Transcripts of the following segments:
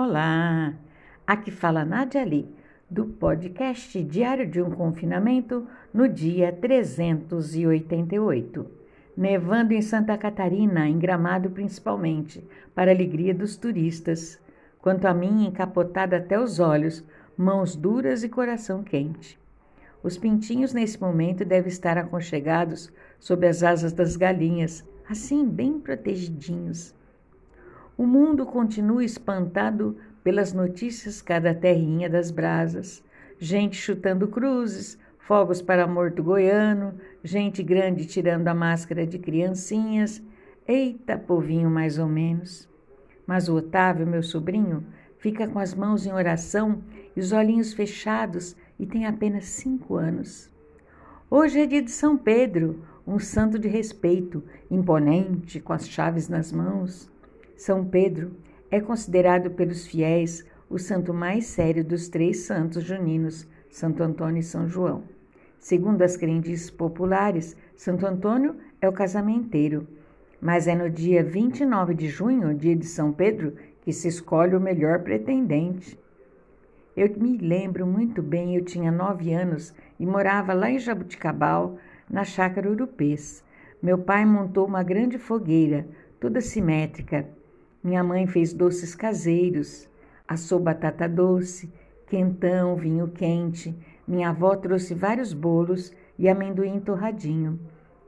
Olá, aqui fala Nadia Ali, do podcast Diário de um Confinamento, no dia 388. Nevando em Santa Catarina, em Gramado principalmente, para alegria dos turistas. Quanto a mim, encapotada até os olhos, mãos duras e coração quente. Os pintinhos nesse momento devem estar aconchegados sob as asas das galinhas, assim bem protegidinhos. O mundo continua espantado pelas notícias cada terrinha das brasas. Gente chutando cruzes, fogos para morto goiano, gente grande tirando a máscara de criancinhas. Eita, povinho mais ou menos. Mas o Otávio, meu sobrinho, fica com as mãos em oração e os olhinhos fechados e tem apenas cinco anos. Hoje é dia de São Pedro, um santo de respeito, imponente, com as chaves nas mãos. São Pedro é considerado pelos fiéis o santo mais sério dos três santos juninos, Santo Antônio e São João. Segundo as crendices populares, Santo Antônio é o casamenteiro, mas é no dia 29 de junho, dia de São Pedro, que se escolhe o melhor pretendente. Eu me lembro muito bem, eu tinha nove anos e morava lá em Jabuticabal, na chácara Urupês. Meu pai montou uma grande fogueira, toda simétrica, minha mãe fez doces caseiros, assou batata doce, quentão, vinho quente. Minha avó trouxe vários bolos e amendoim torradinho.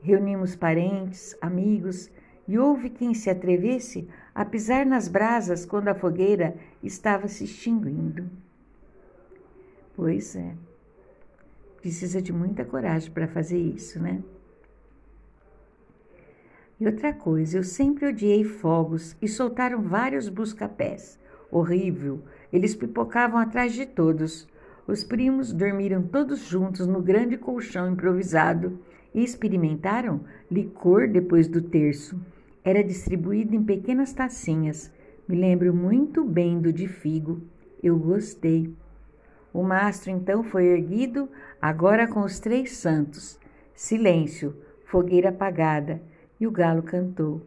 Reunimos parentes, amigos e houve quem se atrevesse a pisar nas brasas quando a fogueira estava se extinguindo. Pois é, precisa de muita coragem para fazer isso, né? E outra coisa, eu sempre odiei fogos e soltaram vários busca-pés. Horrível, eles pipocavam atrás de todos. Os primos dormiram todos juntos no grande colchão improvisado e experimentaram licor depois do terço. Era distribuído em pequenas tacinhas. Me lembro muito bem do de figo. Eu gostei. O mastro então foi erguido, agora com os três santos. Silêncio, fogueira apagada e o galo cantou.